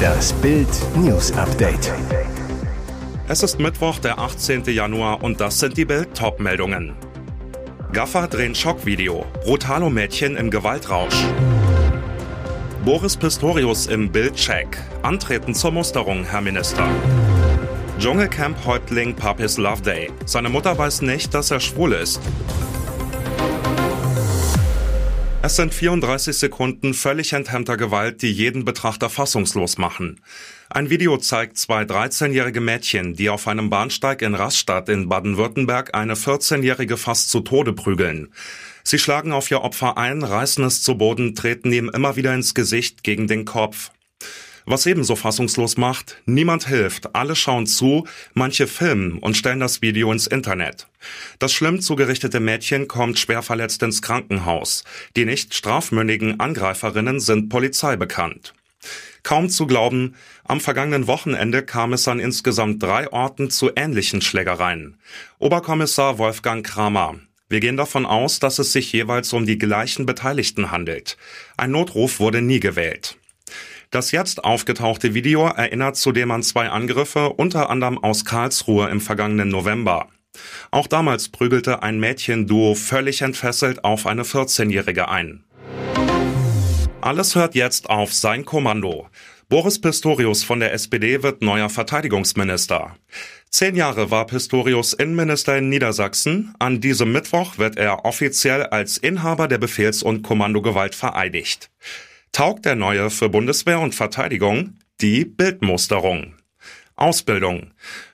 Das Bild News Update. Es ist Mittwoch, der 18. Januar und das sind die Bild Top-Meldungen. Gaffer drehen Schockvideo. Brutalo Mädchen im Gewaltrausch. Boris Pistorius im Bildcheck. Antreten zur Musterung, Herr Minister. Dschungelcamp-Häuptling Papis Loveday. Seine Mutter weiß nicht, dass er schwul ist. Es sind 34 Sekunden völlig enthemmter Gewalt, die jeden Betrachter fassungslos machen. Ein Video zeigt zwei 13-jährige Mädchen, die auf einem Bahnsteig in Rastatt in Baden-Württemberg eine 14-jährige fast zu Tode prügeln. Sie schlagen auf ihr Opfer ein, reißen es zu Boden, treten ihm immer wieder ins Gesicht gegen den Kopf. Was ebenso fassungslos macht, niemand hilft, alle schauen zu, manche filmen und stellen das Video ins Internet. Das schlimm zugerichtete Mädchen kommt schwer verletzt ins Krankenhaus. Die nicht strafmündigen Angreiferinnen sind Polizei bekannt. Kaum zu glauben, am vergangenen Wochenende kam es an insgesamt drei Orten zu ähnlichen Schlägereien. Oberkommissar Wolfgang Kramer. Wir gehen davon aus, dass es sich jeweils um die gleichen Beteiligten handelt. Ein Notruf wurde nie gewählt. Das jetzt aufgetauchte Video erinnert zudem an zwei Angriffe, unter anderem aus Karlsruhe im vergangenen November. Auch damals prügelte ein Mädchenduo völlig entfesselt auf eine 14-Jährige ein. Alles hört jetzt auf sein Kommando. Boris Pistorius von der SPD wird neuer Verteidigungsminister. Zehn Jahre war Pistorius Innenminister in Niedersachsen. An diesem Mittwoch wird er offiziell als Inhaber der Befehls- und Kommandogewalt vereidigt taugt der neue für Bundeswehr und Verteidigung die Bildmusterung. Ausbildung.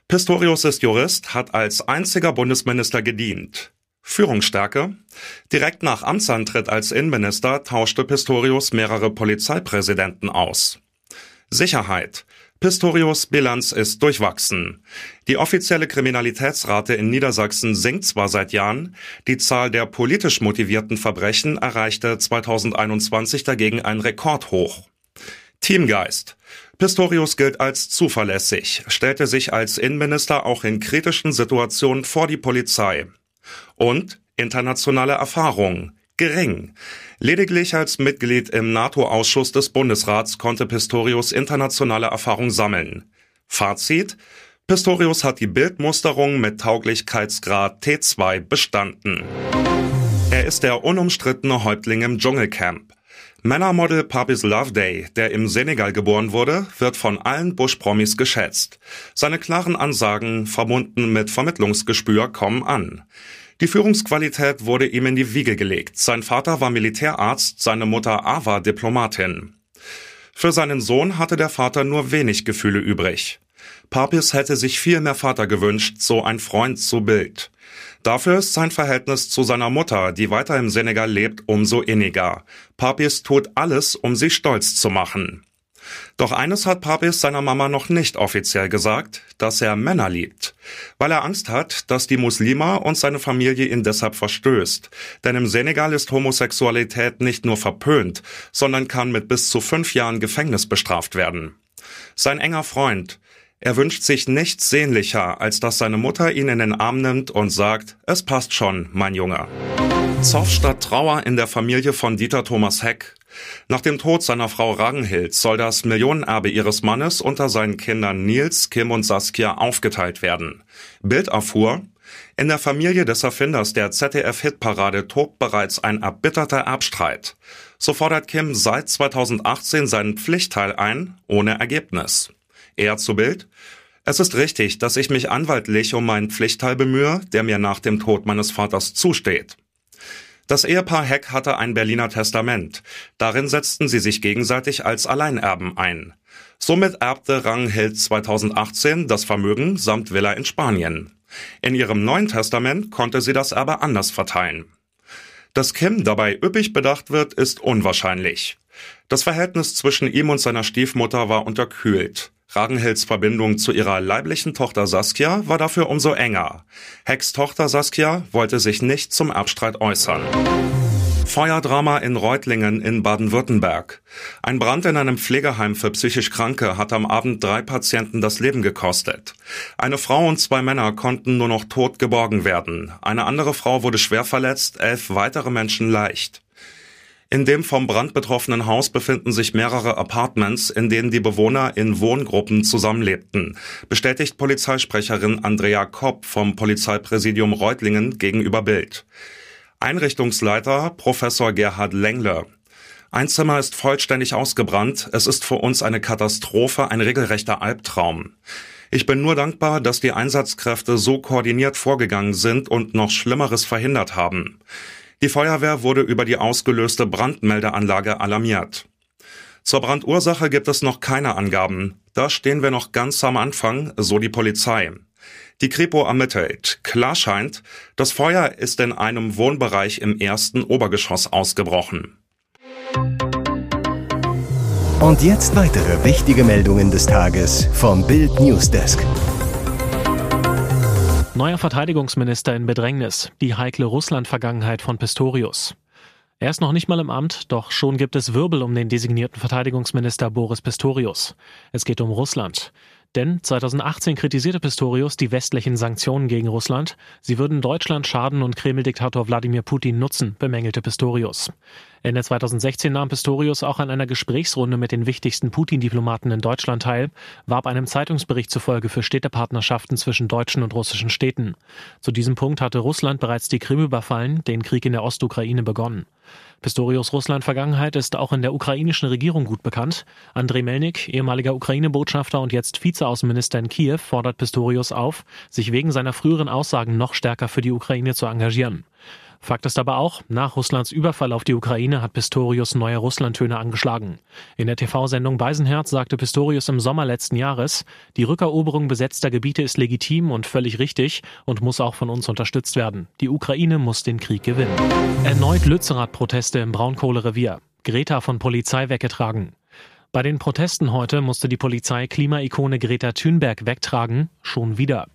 Pistorius ist Jurist, hat als einziger Bundesminister gedient. Führungsstärke. Direkt nach Amtsantritt als Innenminister tauschte Pistorius mehrere Polizeipräsidenten aus. Sicherheit. Pistorius Bilanz ist durchwachsen. Die offizielle Kriminalitätsrate in Niedersachsen sinkt zwar seit Jahren, die Zahl der politisch motivierten Verbrechen erreichte 2021 dagegen ein Rekordhoch. Teamgeist. Pistorius gilt als zuverlässig, stellte sich als Innenminister auch in kritischen Situationen vor die Polizei. Und internationale Erfahrung gering. Lediglich als Mitglied im NATO-Ausschuss des Bundesrats konnte Pistorius internationale Erfahrung sammeln. Fazit Pistorius hat die Bildmusterung mit Tauglichkeitsgrad T2 bestanden. Er ist der unumstrittene Häuptling im Dschungelcamp. Männermodel Papis Loveday, der im Senegal geboren wurde, wird von allen Bush-Promis geschätzt. Seine klaren Ansagen, verbunden mit Vermittlungsgespür, kommen an. Die Führungsqualität wurde ihm in die Wiege gelegt. Sein Vater war Militärarzt, seine Mutter Ava Diplomatin. Für seinen Sohn hatte der Vater nur wenig Gefühle übrig. Papis hätte sich viel mehr Vater gewünscht, so ein Freund zu Bild. Dafür ist sein Verhältnis zu seiner Mutter, die weiter im Senegal lebt, umso inniger. Papis tut alles, um sie stolz zu machen. Doch eines hat Papis seiner Mama noch nicht offiziell gesagt, dass er Männer liebt, weil er Angst hat, dass die Muslima und seine Familie ihn deshalb verstößt. Denn im Senegal ist Homosexualität nicht nur verpönt, sondern kann mit bis zu fünf Jahren Gefängnis bestraft werden. Sein enger Freund, er wünscht sich nichts sehnlicher, als dass seine Mutter ihn in den Arm nimmt und sagt, es passt schon, mein Junge. Zoff statt Trauer in der Familie von Dieter Thomas Heck. Nach dem Tod seiner Frau Ragnhild soll das Millionenerbe ihres Mannes unter seinen Kindern Nils, Kim und Saskia aufgeteilt werden. Bild erfuhr, in der Familie des Erfinders der ZDF-Hitparade tobt bereits ein erbitterter Erbstreit. So fordert Kim seit 2018 seinen Pflichtteil ein, ohne Ergebnis. Er zu Bild, es ist richtig, dass ich mich anwaltlich um meinen Pflichtteil bemühe, der mir nach dem Tod meines Vaters zusteht. Das Ehepaar Heck hatte ein Berliner Testament. Darin setzten sie sich gegenseitig als Alleinerben ein. Somit erbte Ranghild 2018 das Vermögen samt Villa in Spanien. In ihrem neuen Testament konnte sie das Erbe anders verteilen. Dass Kim dabei üppig bedacht wird, ist unwahrscheinlich. Das Verhältnis zwischen ihm und seiner Stiefmutter war unterkühlt. Ragenhilds Verbindung zu ihrer leiblichen Tochter Saskia war dafür umso enger. Hecks Tochter Saskia wollte sich nicht zum Erbstreit äußern. Feuerdrama in Reutlingen in Baden-Württemberg. Ein Brand in einem Pflegeheim für psychisch Kranke hat am Abend drei Patienten das Leben gekostet. Eine Frau und zwei Männer konnten nur noch tot geborgen werden. Eine andere Frau wurde schwer verletzt, elf weitere Menschen leicht. In dem vom Brand betroffenen Haus befinden sich mehrere Apartments, in denen die Bewohner in Wohngruppen zusammenlebten, bestätigt Polizeisprecherin Andrea Kopp vom Polizeipräsidium Reutlingen gegenüber Bild. Einrichtungsleiter Professor Gerhard Lengler. Ein Zimmer ist vollständig ausgebrannt. Es ist für uns eine Katastrophe, ein regelrechter Albtraum. Ich bin nur dankbar, dass die Einsatzkräfte so koordiniert vorgegangen sind und noch Schlimmeres verhindert haben. Die Feuerwehr wurde über die ausgelöste Brandmeldeanlage alarmiert. Zur Brandursache gibt es noch keine Angaben. Da stehen wir noch ganz am Anfang, so die Polizei. Die Kripo ermittelt. Klar scheint, das Feuer ist in einem Wohnbereich im ersten Obergeschoss ausgebrochen. Und jetzt weitere wichtige Meldungen des Tages vom Bild Newsdesk. Neuer Verteidigungsminister in Bedrängnis. Die heikle Russland-Vergangenheit von Pistorius. Er ist noch nicht mal im Amt, doch schon gibt es Wirbel um den designierten Verteidigungsminister Boris Pistorius. Es geht um Russland. Denn 2018 kritisierte Pistorius die westlichen Sanktionen gegen Russland. Sie würden Deutschland schaden und Kreml-Diktator Wladimir Putin nutzen, bemängelte Pistorius. Ende 2016 nahm Pistorius auch an einer Gesprächsrunde mit den wichtigsten Putin-Diplomaten in Deutschland teil, warb einem Zeitungsbericht zufolge für Städtepartnerschaften zwischen deutschen und russischen Städten. Zu diesem Punkt hatte Russland bereits die Krim überfallen, den Krieg in der Ostukraine begonnen. Pistorius Russland-Vergangenheit ist auch in der ukrainischen Regierung gut bekannt. Andrei Melnik, ehemaliger Ukraine-Botschafter und jetzt Vizeaußenminister in Kiew, fordert Pistorius auf, sich wegen seiner früheren Aussagen noch stärker für die Ukraine zu engagieren. Fakt ist aber auch, nach Russlands Überfall auf die Ukraine hat Pistorius neue Russlandtöne angeschlagen. In der TV-Sendung Beisenherz sagte Pistorius im Sommer letzten Jahres, die Rückeroberung besetzter Gebiete ist legitim und völlig richtig und muss auch von uns unterstützt werden. Die Ukraine muss den Krieg gewinnen. Erneut Lützerath-Proteste im Braunkohlerevier. Greta von Polizei weggetragen. Bei den Protesten heute musste die Polizei Klimaikone Greta Thunberg wegtragen, schon wieder.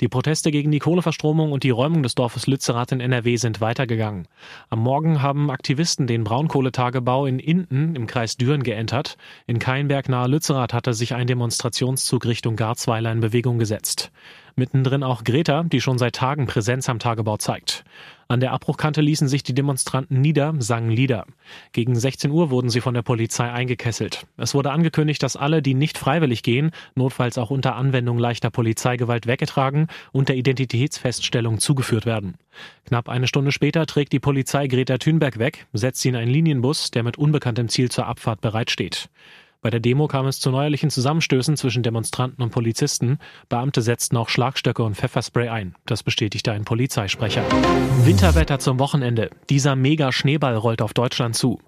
Die Proteste gegen die Kohleverstromung und die Räumung des Dorfes Lützerath in NRW sind weitergegangen. Am Morgen haben Aktivisten den Braunkohletagebau in Inden im Kreis Düren geentert. In Keinberg nahe Lützerath hatte sich ein Demonstrationszug Richtung Garzweiler in Bewegung gesetzt. Mittendrin auch Greta, die schon seit Tagen Präsenz am Tagebau zeigt. An der Abbruchkante ließen sich die Demonstranten nieder, sangen Lieder. Gegen 16 Uhr wurden sie von der Polizei eingekesselt. Es wurde angekündigt, dass alle, die nicht freiwillig gehen, notfalls auch unter Anwendung leichter Polizeigewalt weggetragen und der Identitätsfeststellung zugeführt werden. Knapp eine Stunde später trägt die Polizei Greta Thunberg weg, setzt sie in einen Linienbus, der mit unbekanntem Ziel zur Abfahrt bereitsteht. Bei der Demo kam es zu neuerlichen Zusammenstößen zwischen Demonstranten und Polizisten. Beamte setzten auch Schlagstöcke und Pfefferspray ein. Das bestätigte ein Polizeisprecher. Winterwetter zum Wochenende. Dieser Mega-Schneeball rollt auf Deutschland zu.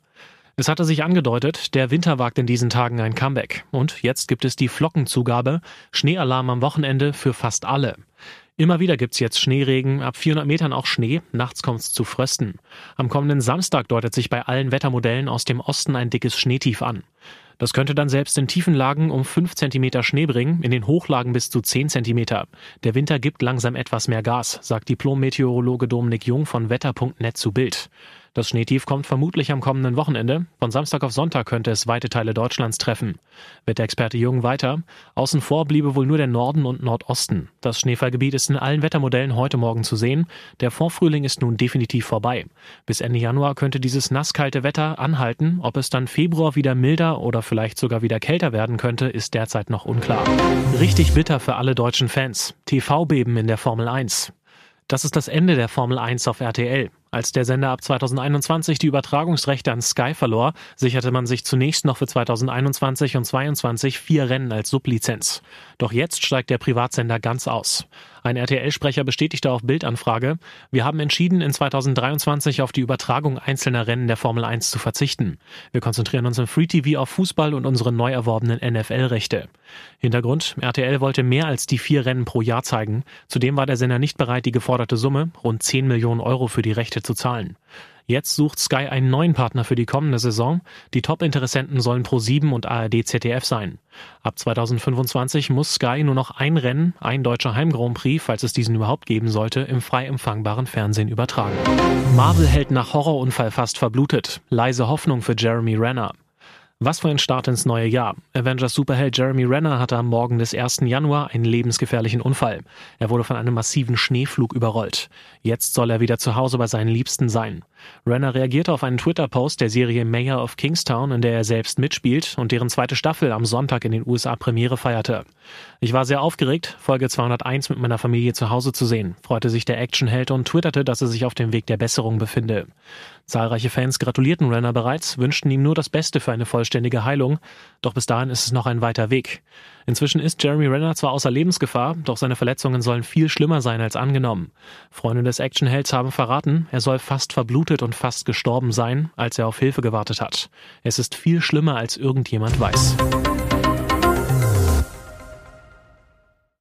Es hatte sich angedeutet, der Winter wagt in diesen Tagen ein Comeback. Und jetzt gibt es die Flockenzugabe. Schneealarm am Wochenende für fast alle. Immer wieder gibt's jetzt Schneeregen, ab 400 Metern auch Schnee, nachts kommt's zu Frösten. Am kommenden Samstag deutet sich bei allen Wettermodellen aus dem Osten ein dickes Schneetief an. Das könnte dann selbst in tiefen Lagen um 5 cm Schnee bringen, in den Hochlagen bis zu 10 cm. Der Winter gibt langsam etwas mehr Gas, sagt Diplom-Meteorologe Dominik Jung von Wetter.net zu Bild. Das Schneetief kommt vermutlich am kommenden Wochenende. Von Samstag auf Sonntag könnte es weite Teile Deutschlands treffen. Wetterexperte Jung weiter. Außen vor bliebe wohl nur der Norden und Nordosten. Das Schneefallgebiet ist in allen Wettermodellen heute Morgen zu sehen. Der Vorfrühling ist nun definitiv vorbei. Bis Ende Januar könnte dieses nasskalte Wetter anhalten. Ob es dann Februar wieder milder oder vielleicht sogar wieder kälter werden könnte, ist derzeit noch unklar. Richtig bitter für alle deutschen Fans. TV-Beben in der Formel 1. Das ist das Ende der Formel 1 auf RTL. Als der Sender ab 2021 die Übertragungsrechte an Sky verlor, sicherte man sich zunächst noch für 2021 und 2022 vier Rennen als Sublizenz. Doch jetzt steigt der Privatsender ganz aus. Ein RTL-Sprecher bestätigte auf Bildanfrage, wir haben entschieden, in 2023 auf die Übertragung einzelner Rennen der Formel 1 zu verzichten. Wir konzentrieren uns im Free TV auf Fußball und unsere neu erworbenen NFL-Rechte. Hintergrund, RTL wollte mehr als die vier Rennen pro Jahr zeigen. Zudem war der Sender nicht bereit, die geforderte Summe, rund 10 Millionen Euro für die Rechte zu zahlen. Jetzt sucht Sky einen neuen Partner für die kommende Saison. Die Top-Interessenten sollen Pro7 und ARD ZDF sein. Ab 2025 muss Sky nur noch ein Rennen, ein deutscher Heim-Grand Prix, falls es diesen überhaupt geben sollte, im frei empfangbaren Fernsehen übertragen. Marvel hält nach Horrorunfall fast verblutet. Leise Hoffnung für Jeremy Renner. Was für ein Start ins neue Jahr. Avengers Superheld Jeremy Renner hatte am Morgen des 1. Januar einen lebensgefährlichen Unfall. Er wurde von einem massiven Schneeflug überrollt. Jetzt soll er wieder zu Hause bei seinen Liebsten sein. Renner reagierte auf einen Twitter-Post der Serie Mayor of Kingstown, in der er selbst mitspielt und deren zweite Staffel am Sonntag in den USA Premiere feierte. Ich war sehr aufgeregt, Folge 201 mit meiner Familie zu Hause zu sehen, freute sich der Actionheld und twitterte, dass er sich auf dem Weg der Besserung befinde. Zahlreiche Fans gratulierten Renner bereits, wünschten ihm nur das Beste für eine vollständige Heilung, doch bis dahin ist es noch ein weiter Weg. Inzwischen ist Jeremy Renner zwar außer Lebensgefahr, doch seine Verletzungen sollen viel schlimmer sein als angenommen. Freunde des Actionhelds haben verraten, er soll fast verblutet und fast gestorben sein, als er auf Hilfe gewartet hat. Es ist viel schlimmer, als irgendjemand weiß.